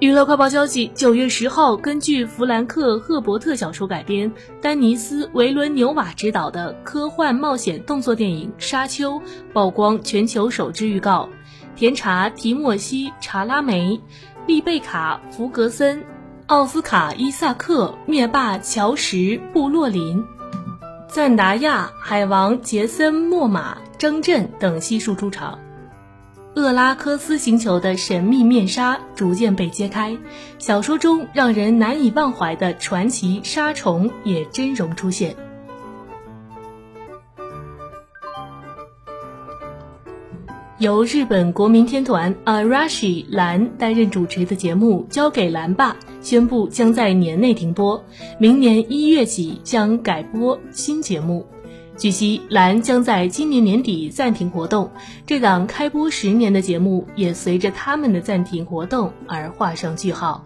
娱乐快报消息：九月十号，根据弗兰克·赫伯特小说改编，丹尼斯·维伦纽瓦执导的科幻冒险动作电影《沙丘》曝光全球首支预告。甜茶·提莫西·查拉梅、丽贝卡·弗格森、奥斯卡·伊萨克、灭霸·乔什·布洛林、赞达亚、海王杰森·莫玛、张震等悉数出场。厄拉科斯星球的神秘面纱逐渐被揭开，小说中让人难以忘怀的传奇沙虫也真容出现。由日本国民天团 Arashi 蓝担任主持的节目《交给蓝爸》宣布将在年内停播，明年一月起将改播新节目。据悉，蓝将在今年年底暂停活动，这档开播十年的节目也随着他们的暂停活动而画上句号。